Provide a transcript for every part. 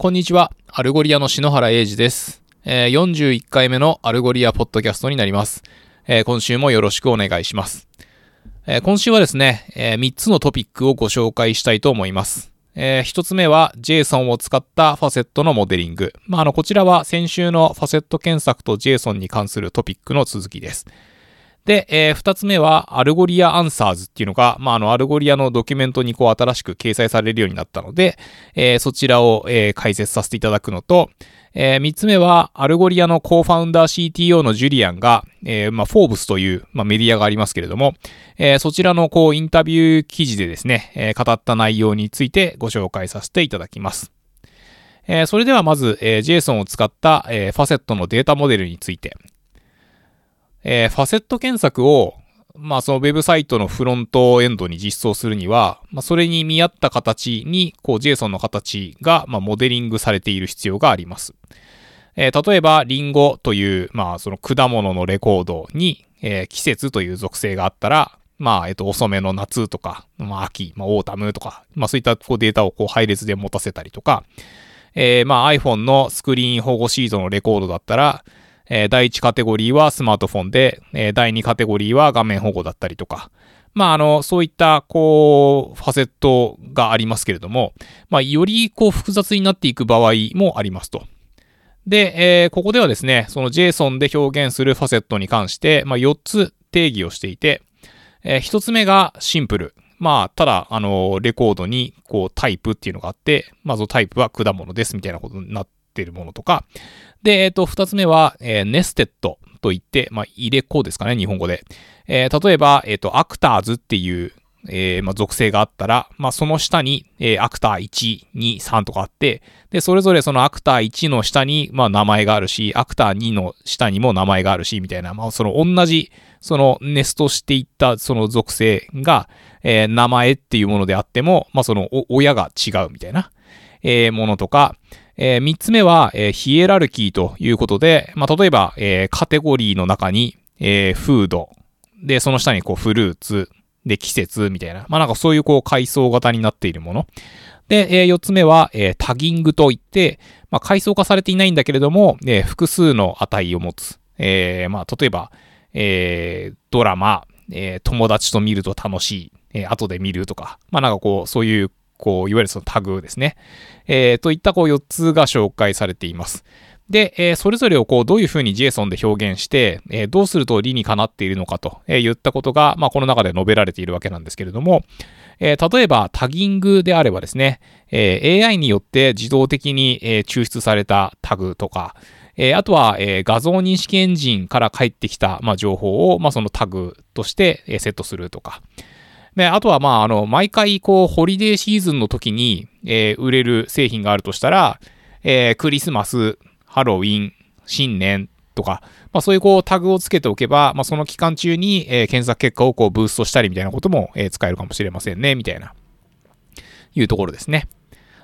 こんにちは。 Algolia の篠原英二です。えー41回目の Algolia ポッドキャストになります。えー今週もよろしくお願いします。えー今週はですね、え3つのトピックをご紹介したいと思います。え1つ目は JSON を使ったファセットのモデリング。まあ、あの、こちらは先週のファセット検索と JSON に関するトピックの続きです。で、えー二つ目は、 Algolia Answers っていうのが、まあ、あの、 Algolia のドキュメントにこう新しく掲載されるようになったので、えーそちらを、えー解説させていただくのと、えー三つ目は、 Algolia の co-founder CTO のジュリアンが、えーまあ、フォーブスという、まあ、メディアがありますけれども、えーそちらのこう、インタビュー記事でですね、えー語った内容についてご紹介させていただきます。えーそれではまず、えー JSON を使った、えーファセットのデータモデルについて。えーファセット検索を、まあそのウェブサイトのフロントエンドに実装するには、まあそれに見合った形に、こう JSON の形が、まあモデリングされている必要があります。えー例えば、リンゴという、まあその果物のレコードに、えー季節という属性があったら、まあ、えっと、遅めの夏とか、まあ、秋、まあ、 autumn とか、まあ、そういったこうデータをこう配列で持たせたりとか、えーまあ iPhone のスクリーン保護シートのレコードだったら、えー第1カテゴリーはスマートフォンで、えー第2カテゴリーは画面保護だったりとか、まああの、そういった、こう、ファセットがありますけれども、まあよりこう複雑になっていく場合もありますと。で、えーここではですね、その JSON で表現するファセットに関して、まあ4つ定義をしていて、えー一つ目がシンプル。まあ、ただ、あの、レコードに、こう、タイプっていうのがあって、まあ、タイプは果物です、みたいなことになっているものとか。で、えっ、と、二つ目は、えーネステッドといって、まあ、入れ子ですかね、日本語で。えー例えば、えっ、と、アクターズっていう、えーまあ、属性があったら、まあ、その下に、えーアクター1、2、3とかあって、で、それぞれそのアクター1の下に、まあ、名前があるし、アクター2の下にも名前があるし、みたいな、まあ、その同じ、そのネストしていったその属性が、えー名前っていうものであっても、まあ、その親が違うみたいな、えーものとか、えー三つ目は、えーヒエラルキーということで、まあ、例えば、えーカテゴリーの中に、えーフード、で、その下にこうフルーツ、で、季節。みたいな、まあ、なんかそういうこう階層型になっているもの。で、えー四つ目は、えータギングといって、まあ、階層化されていないんだけれども、えー複数の値を持つ。えーまあ、例えば、えードラマ、えー友達と見ると楽しい、えー後で見るとか、まあ、なんかこう、そういう、こう、いわゆるそのタグですね。えーといったこう4つが紹介されています。で、えーそれぞれをこう、どういうふうに JSON で表現して、えーどうすると理にかなっているのかと、えー言ったことが、まあ、この中で述べられているわけなんですけれども、えー例えばタギングであればですね、えー AI によって自動的に、えー抽出されたタグとか、えーあとは、えー画像認識エンジンから返ってきた、まあ、情報を、まあ、そのタグとして、えーセットするとか。で、あとは、まあ、あの、毎回、こう、ホリデーシーズンの時に、えー売れる製品があるとしたら、えークリスマス、ハロウィン、新年とか、まあ、そういうこうタグをつけておけば、まあ、その期間中に、えー検索結果をこうブーストしたりみたいなことも、えー使えるかもしれませんね、みたいな、いうところですね。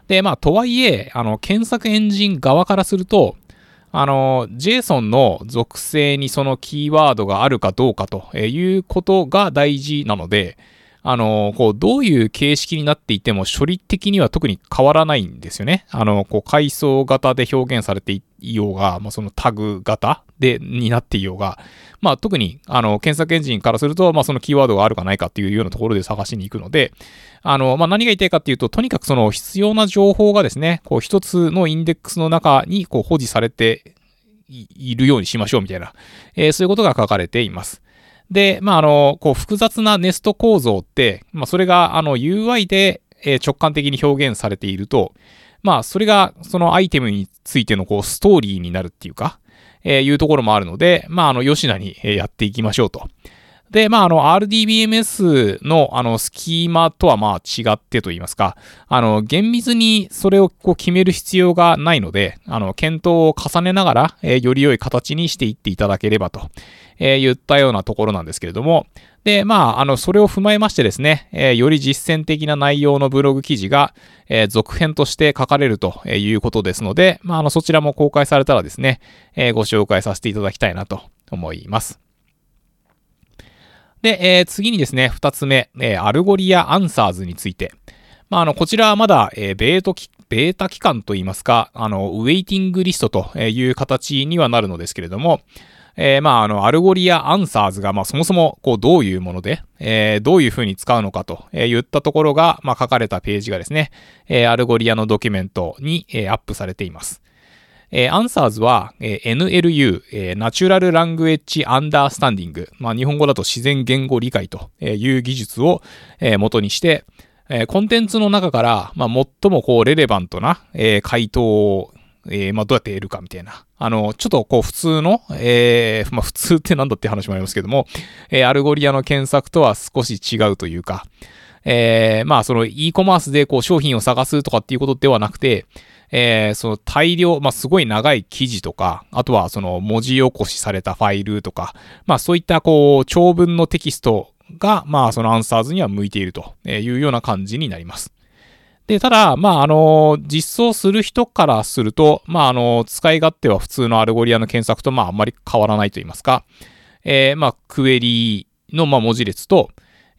で、まあ、とはいえ、あの、検索エンジン側からすると、あの、JSON の属性にそのキーワードがあるかどうかということが大事なので、あの、こう、どういう形式になっていても処理的には特に変わらないんですよね。あの、こう、階層型で表現されていようが、まあ、そのタグ型で、になっていようが、まあ、特に、あの、検索エンジンからすると、まあ、そのキーワードがあるかないかっていうようなところで探しに行くので、あの、まあ、何が言いたいかっていうと、とにかくその必要な情報がですね、こう、一つのインデックスの中に、こう、保持されているようにしましょうみたいな、えーそういうことが書かれています。で、まあ、あの、こう、複雑なネスト構造って、まあ、それが、あの、UI で、えー直感的に表現されていると、まあ、それが、そのアイテムについての、こう、ストーリーになるっていうか、えーいうところもあるので、まあ、あの、吉名にえーやっていきましょうと。で、まあ、あの、RDBMS の、あの、スキーマとは、まあ、違ってと言いますか、あの、厳密にそれをこう決める必要がないので、あの、検討を重ねながら、えーより良い形にしていっていただければと、えー言ったようなところなんですけれども、で、まあ、あの、それを踏まえましてですね、えーより実践的な内容のブログ記事が、えー続編として書かれるということですので、まあ、あの、そちらも公開されたらですね、えーご紹介させていただきたいなと思います。で、えー次にですね、二つ目、えー Algolia Answers について。まあ、あの、こちらはまだ、えー、ベート期、ベータ期間といいますか、あの、 waiting list という形にはなるのですけれども、えー、まあ、あの、 Algolia Answers が、まあ、そもそも、こう、どういうもので、えー、どういうふうに使うのかと言ったところが、まあ、書かれたページがですね、えー、 Algolia のドキュメントに、えー、アップされています。えー、 Answers は、えー、NLU、えー、 Natural Language Understanding、まあ、日本語だと自然言語理解という技術を、えー、元にして、えー、コンテンツの中から、まあ、最もこう、 relevant な、えー、回答をえー、まあ、どうやって得るかみたいな。あの、ちょっとこう普通の、えー、まあ、普通ってなんだって話もありますけども、えー、 Algolia の検索とは少し違うというか、えー、まあ、その e コマースでこう商品を探すとかっていうことではなくて、えー、その大量、まあ、すごい長い記事とか、あとはその文字起こしされたファイルとか、まあ、そういったこう、長文のテキストが、まあ、その Answers には向いているというような感じになります。で、ただ、まあ、あの、実装する人からすると、まあ、あの、使い勝手は普通の Algolia の検索と、まあ、あんまり変わらないと言いますか、えー、まあ、クエリーの、まあ、文字列と、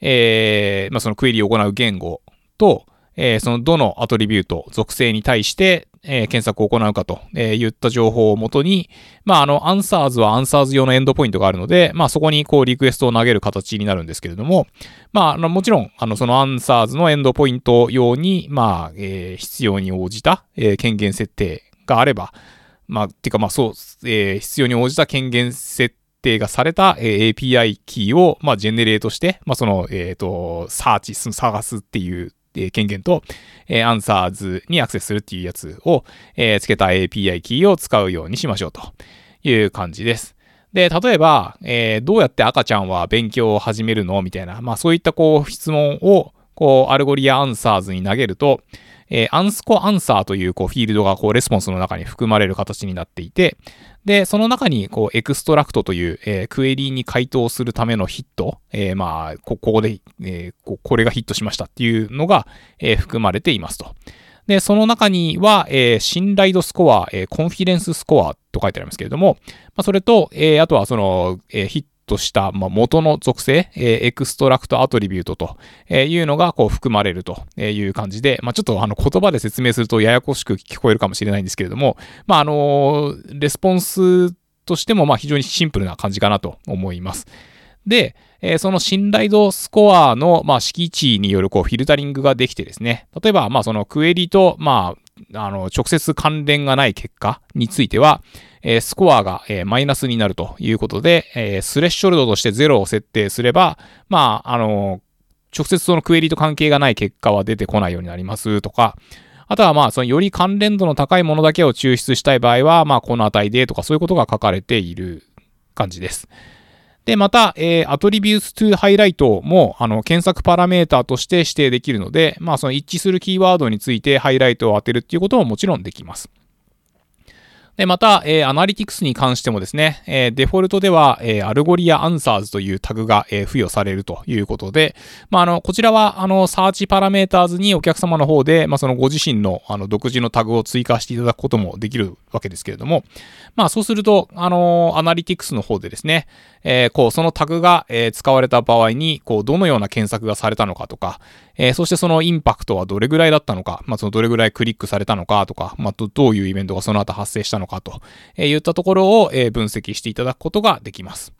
えー、まあ、そのクエリーを行う言語と、えー、そのどの attribute、属性に対して、えー、検索を行うかと、えー、言った情報をもとに、まあ、あの、 Answers は Answers 用のエンドポイントがあるので、まあ、そこにこう、リクエストを投げる形になるんですけれども、まあ、あのもちろん、あの、その Answers のエンドポイント用に、まあ、えー、必要に応じた、えー、権限設定があれば、まあ、てか、まあ、そう、えー、必要に応じた権限設定がされた、え、API キーを、まあ、ジェネレートして、まあ、その、えっ、ー、と、 search、探すっていうえ権限と、え Answers にアクセスするっていうやつを、え付けた API キーを使うようにしましょうという感じです。で、例えば、えー、どうやって赤ちゃんは勉強を始めるのみたいな、まあそういったこう質問を、こう、 Algolia Answers に投げると、えー、アンスコ answer というこうフィールドがこうレスポンスの中に含まれる形になっていて、で、その中にこう extract という、えー、クエリーに回答するためのヒット、えー、まあ、ここで、えー、これがヒットしましたっていうのが、え、含まれていますと。で、その中には、えー、信頼度スコア、えー、 confidence score と書いてありますけれども、まあ、それと、えー、あとはその、え、ヒットとした、まあ、元の属性、え、 extract attribute というのがこう含まれるという感じで、まあ、ちょっとあの言葉で説明するとややこしく聞こえるかもしれないんですけれども、まあ、あの、レスポンスとしてもまあ非常にシンプルな感じかなと思います。で、え、その信頼度スコアの、まあ、敷地によるこうフィルタリングができてですね、例えば、まあ、そのクエリと、まあ、あの、直接関連がない結果については、えー、スコアが、えー、マイナスになるということで、えー、スレッショルドとして0を設定すれば、まあ、あの、直接そのクエリと関係がない結果は出てこないようになりますとか、あとはまあ、そのより関連度の高いものだけを抽出したい場合は、まあ、この値でとかそういうことが書かれている感じです。で、また、えー、attributes to highlight も、あの、検索パラメータとして指定できるので、まあ、その一致するキーワードについてハイライトを当てるっていうことももちろんできます。で、また、えー、アナリティクスに関してもですね、えー、デフォルトでは、えー、 Algolia Answers というタグが、えー、付与されるということで、まあ、あの、こちらは、あの、 search parameters にお客様の方で、まあ、そのご自身の、あの、独自のタグを追加していただくこともできるわけですけれども、まあ、そうすると、あの、アナリティクスの方でですね、えー、こう、そのタグが、えー、使われた場合に、こう、どのような検索がされたのかとか、えー、そしてそのインパクトはどれぐらいだったのか、まあ、そのどれぐらいクリックされたのかとか、まあ、どどういうイベントがその後発生したのかと、えー、いったところを、えー、分析していただくことができます。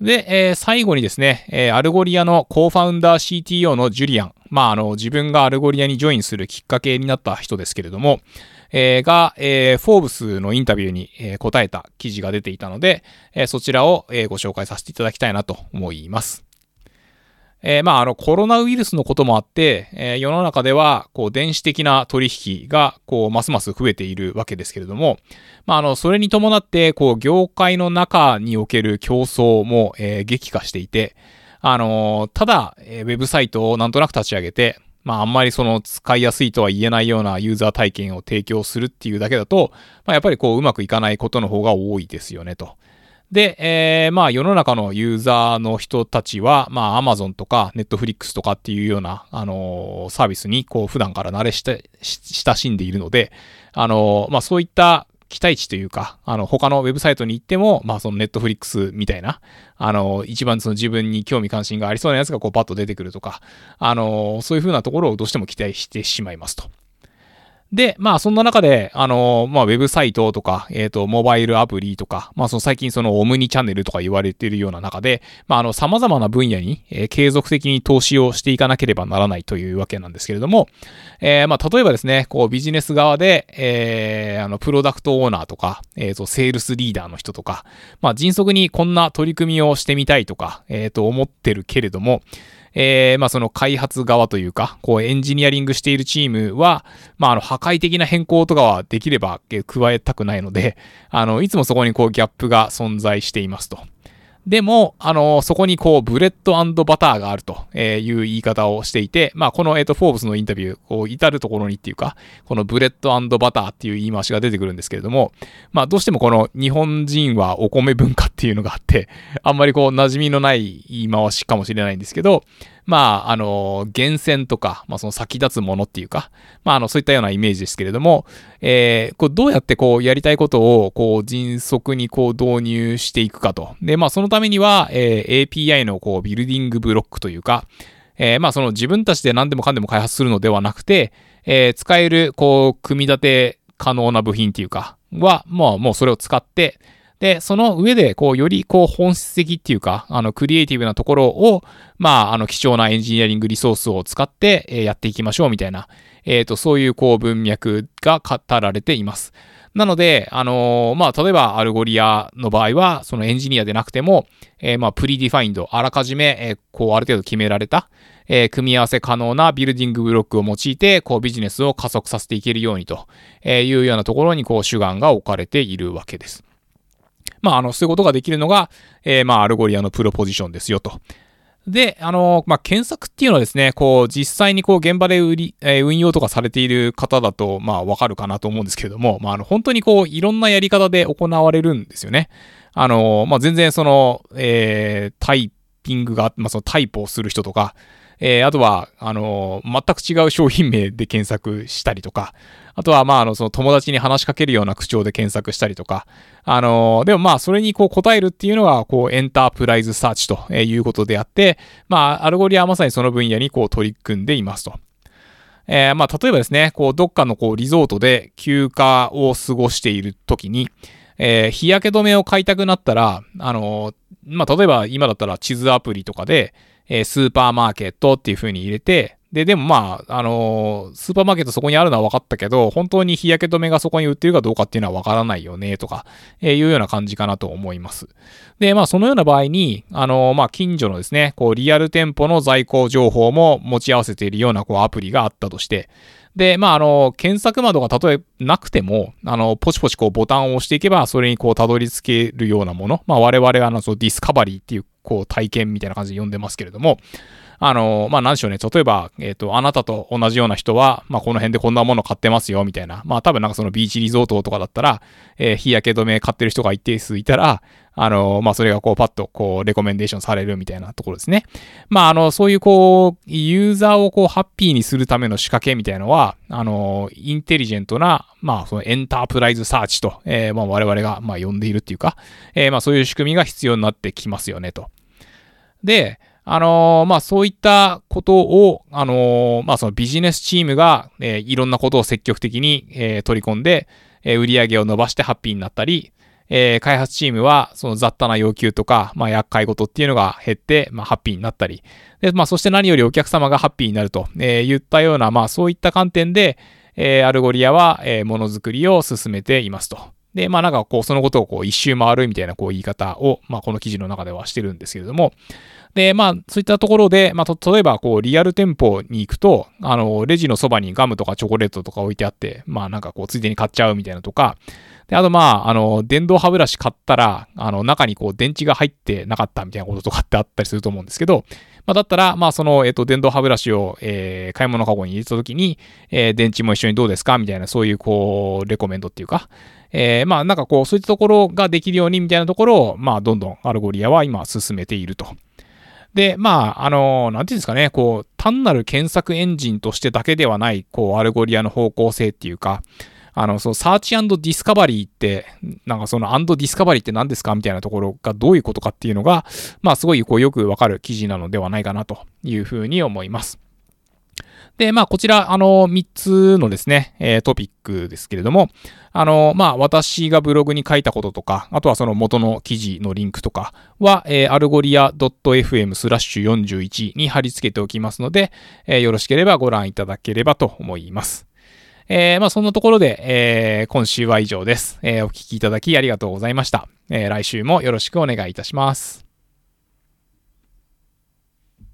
で、えー、最後にですね、えー、 Algolia の co-founder CTO の Julien。まあ、あの、自分が Algolia に join するきっかけになった人ですけれども、えー、が、えー、フォーブスのインタビューに、えー、答えた記事が出ていたので、えー、そちらを、えー、ご紹介させていただきたいなと思います。えー、まあ、あの、コロナウイルスのこともあって、えー、世の中では、こう、電子的な取引が、こう、ますます増えているわけですけれども、まあ、あの、それに伴って、こう、業界の中における競争も、えー、激化していて、あのただ、えウェブサイトをなんとなく立ち上げて、まあ、あんまりその使いやすいとは言えないようなユーザー体験を提供するっていうだけだと、まあ、やっぱりこう、うまくいかないことの方が多いですよね、と。で、えー、まあ世の中のユーザーの人たちは、まあ Amazon とか Netflix とかっていうような、あのー、サービスにこう普段から慣れして親しんでいるので、あのー、まあそういった期待値というか、あの、他のウェブサイトに行っても、まあ、そのネットフリックスみたいな、あの、一番その自分に興味関心がありそうなやつがこうパッと出てくるとか、あの、そういう風なところをどうしても期待してしまいますと。で、まあそんな中で、あの、まあウェブサイトとか、えっ、ー、と、モバイルアプリとか、まあその最近そのオムニチャンネルとか言われているような中で、まああの様々な分野に、えー、継続的に投資をしていかなければならないというわけなんですけれども、えー、まあ例えばですね、こうビジネス側で、えー、あの、プロダクトオーナーとか、えっ、と、セールスリーダーの人とか、まあ迅速にこんな取り組みをしてみたいとか、えっ、と、思ってるけれども、えー、まあその開発側というか、こうエンジニアリングしているチームは、まああの破壊的な変更とかはできれば加えたくないので、あの、いつもそこにこうギャップが存在していますと。でも、あの、そこにこう、 bread butter があるという言い方をしていて、まあ、この、えっ、と、フォーブスのインタビュー、こう、至るところにっていうか、この bread butter っていう言い回しが出てくるんですけれども、まあ、どうしてもこの日本人はお米文化っていうのがあって、あんまりこう、馴染みのない言い回しかもしれないんですけど、まあ、あの、厳選とか、まあ、その先立つものっていうか、まあ、あの、そういったようなイメージですけれども、えー、こうどうやってこう、やりたいことを、こう、迅速にこう、導入していくかと。で、まあ、そのためには、えー、API のこう、ビルディングブロックというか、えー、まあ、その自分たちで何でもかんでも開発するのではなくて、えー、使える、こう、組み立て可能な部品っていうか、は、まあ、もうそれを使って、で、その上で、こう、より、こう、本質的っていうか、あの、クリエイティブなところを、まあ、あの、貴重なエンジニアリングリソースを使って、えー、やっていきましょう、みたいな、えっ、ー、と、そういう、こう、文脈が語られています。なので、あのー、まあ、例えば、 Algolia の場合は、そのエンジニアでなくても、えー、まあ、 predefined、あらかじめ、えー、こう、ある程度決められた、えー、組み合わせ可能なビルディングブロックを用いて、こう、ビジネスを加速させていけるようにとえいうようなところに、こう、主眼が置かれているわけです。まあ、あの、そういうことができるのが、えー、まあ、 Algolia の proposition ですよと。で、あの、まあ、検索っていうのはですね、こう、実際にこう、現場で売り、えー、運用とかされている方だと、まあ、わかるかなと思うんですけれども、まあ、あの、本当にこう、いろんなやり方で行われるんですよね。あの、まあ、全然その、えー、タイピングが、まあ、そのタイプをする人とか、えー、あとは、あの、全く違う商品名で検索したりとか、あとは、まあ、あの、その友達に話しかけるような口調で検索したりとか、あの、でもまあ、それにこう答えるっていうのが、こう、 enterprise search ということであって、まあ、 Algolia はまさにその分野にこう取り組んでいますと。えー、まあ、例えばですね、こう、どっかのこう、リゾートで休暇を過ごしている時に、えー、日焼け止めを買いたくなったら、あのまあ、例えば今だったら地図アプリとかで、えー、スーパーマーケットっていう風に入れて、で、でもまあ、あのー、スーパーマーケットそこにあるのは分かったけど、本当に日焼け止めがそこに売ってるかどうかっていうのは分からないよね、とか、えー、いうような感じかなと思います。で、まあ、そのような場合に、あのー、まあ、近所のですね、こう、リアル店舗の在庫情報も持ち合わせているような、こう、アプリがあったとして、で、まあ、あの、検索窓が例えなくても、あの、ポチポチこうボタンを押していけば、それにこうたどり着けるようなもの。まあ、我々はあの、そのディスカバリーっていう、こう体験みたいな感じで呼んでますけれども、あの、まあ、なんでしょうね。例えば、えっ、ー、と、あなたと同じような人は、まあ、この辺でこんなもの買ってますよ、みたいな。まあ、多分なんかそのビーチリゾートとかだったら、えー、日焼け止め買ってる人が一定数いたら、あの、まあ、それがこう、パッと、こう、レコメンデーションされるみたいなところですね。まあ、あの、そういうこう、ユーザーをこう、ハッピーにするための仕掛けみたいなのは、あの、インテリジェントな、まあ、そのエンタープライズサーチと、えー、まあ、我々が、まあ、呼んでいるっていうか、えー、まあ、そういう仕組みが必要になってきますよね、と。で、あのー、まあ、そういったことを、あのー、まあ、そのビジネスチームが、えー、いろんなことを積極的に、え取り込んで、え売り上げを伸ばしてハッピーになったり、え開発チームは、その雑多な要求とか、まあ、厄介事っていうのが減って、まあ、ハッピーになったり、で、まあ、そして何よりお客様がハッピーになると、え言ったような、まあ、そういった観点で、え Algolia は、えものづくりを進めていますと。で、まあなんかこう、そのことをこう、一周回るみたいなこう言い方を、まあこの記事の中ではしてるんですけれども、で、まあ、そういったところで、まあ、例えば、こう、リアル店舗に行くと、あの、レジのそばにガムとかチョコレートとか置いてあって、まあ、なんかこう、ついでに買っちゃうみたいなとか、で、あと、まあ、あの、電動歯ブラシ買ったら、あの、中にこう、電池が入ってなかったみたいなこととかってあったりすると思うんですけど、まあ、だったら、まあ、その、えっと、電動歯ブラシを、えー、買い物かごに入れたときに、えー、電池も一緒にどうですかみたいな、そういう、こう、レコメンドっていうか、えー、まあ、なんかこう、そういったところができるようにみたいなところを、まあ、どんどん Algoliaは今進めていると。で、まあ、あの、なんていうんですかね、こう、単なる検索エンジンとしてだけではない、こう、 Algoliaの方向性っていうか、あの、その search discovery って、なんかその and discovery って何ですかみたいなところがどういうことかっていうのが、まあすごいこうよくわかる記事なのではないかなというふうに思います。で、まあ、こちら、あの、3つのですね、えー、トピックですけれども、あの、まあ、私がブログに書いたこととか、あとはその元の記事のリンクとかは、えー、 Algolia .fm スラッシュ41に貼り付けておきますので、えー、よろしければご覧いただければと思います。えー、まあ、そんなところで、えー、今週は以上です。えー、お聞きいただきありがとうございました。えー、来週もよろしくお願いいたします。